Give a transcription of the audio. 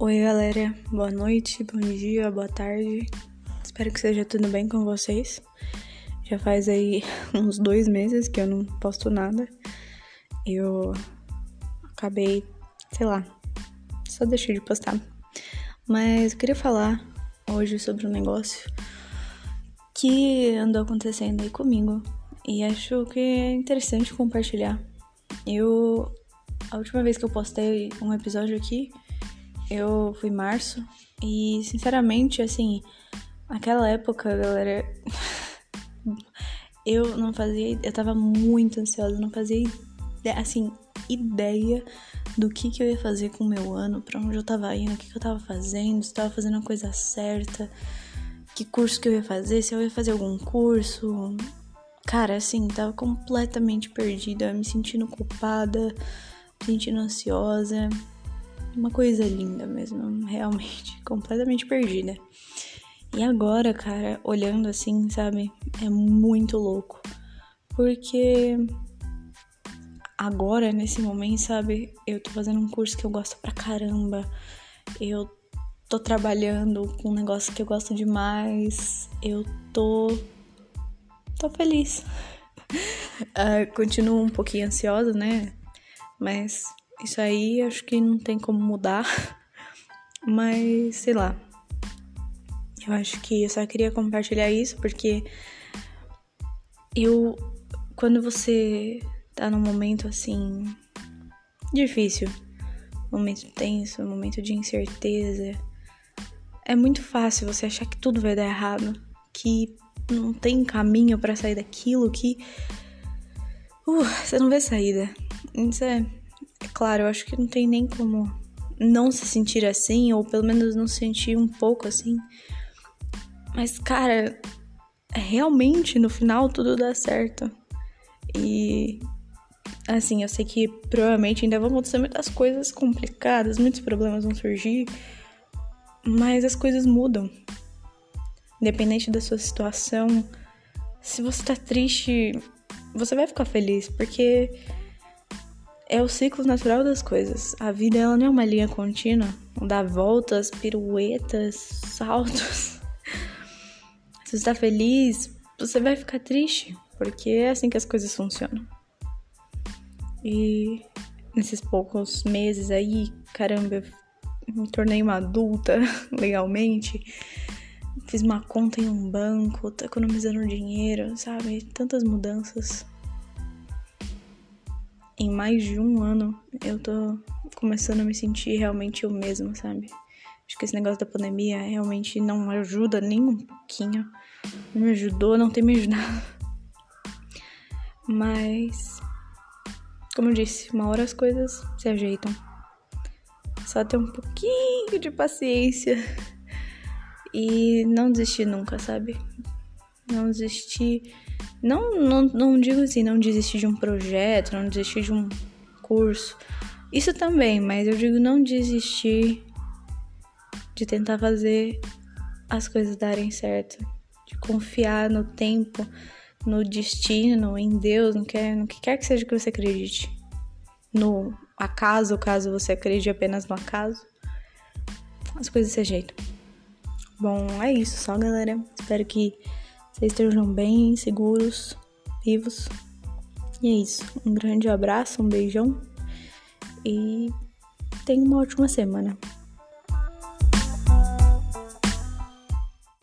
Oi, galera. Boa noite, bom dia, boa tarde. Espero que seja tudo bem com vocês. Já faz aí uns dois meses que eu não posto nada. Eu acabei, sei lá, só deixei de postar. Mas eu queria falar hoje sobre um negócio que andou acontecendo aí comigo e acho que é interessante compartilhar. Eu a última vez que eu postei um episódio aqui eu fui em março e, sinceramente, assim, naquela época, galera, eu não fazia, eu tava muito ansiosa, não fazia, assim, ideia do que que eu ia fazer com o meu ano, para onde eu tava indo, o que que eu tava fazendo, se tava fazendo a coisa certa, que curso que eu ia fazer, se eu ia fazer algum curso. Cara, assim, tava completamente perdida, me sentindo culpada, me sentindo ansiosa uma coisa linda mesmo, realmente, completamente perdida. E agora, cara, olhando assim, sabe, é muito louco. Porque agora, nesse momento, sabe, eu tô fazendo um curso que eu gosto pra caramba. Eu tô trabalhando com um negócio que eu gosto demais. Eu tô. tô feliz. uh, continuo um pouquinho ansiosa, né? Mas isso aí acho que não tem como mudar. Mas, sei lá. Eu acho que eu só queria compartilhar isso porque eu quando você tá num momento assim difícil, momento tenso, momento de incerteza, é muito fácil você achar que tudo vai dar errado, que não tem caminho para sair daquilo, que uh, você não vê saída. Isso é claro, eu acho que não tem nem como não se sentir assim, ou pelo menos não se sentir um pouco assim. Mas, cara, realmente no final tudo dá certo. E assim, eu sei que provavelmente ainda vão acontecer muitas coisas complicadas, muitos problemas vão surgir, mas as coisas mudam. Independente da sua situação, se você tá triste, você vai ficar feliz, porque é o ciclo natural das coisas. A vida ela não é uma linha contínua, não dá voltas, piruetas, saltos. Se você tá feliz, você vai ficar triste, porque é assim que as coisas funcionam. E nesses poucos meses aí, caramba, eu me tornei uma adulta legalmente. Fiz uma conta em um banco, tô economizando dinheiro, sabe? Tantas mudanças em mais de um ano eu tô começando a me sentir realmente eu mesma, sabe? Acho que esse negócio da pandemia realmente não ajuda nem um pouquinho. Não me ajudou, não tem me ajudado. Mas, como eu disse, uma hora as coisas se ajeitam. Só ter um pouquinho de paciência e não desistir nunca, sabe? Não desistir não, não, não digo assim, não desistir de um projeto, não desistir de um curso. Isso também, mas eu digo não desistir de tentar fazer as coisas darem certo. De confiar no tempo, no destino, em Deus, no que, no que quer que seja que você acredite. No acaso, caso você acredite apenas no acaso. As coisas se ajeitam. Bom, é isso só, galera. Espero que vocês estejam bem, seguros, vivos. E é isso. Um grande abraço, um beijão e tenha uma ótima semana.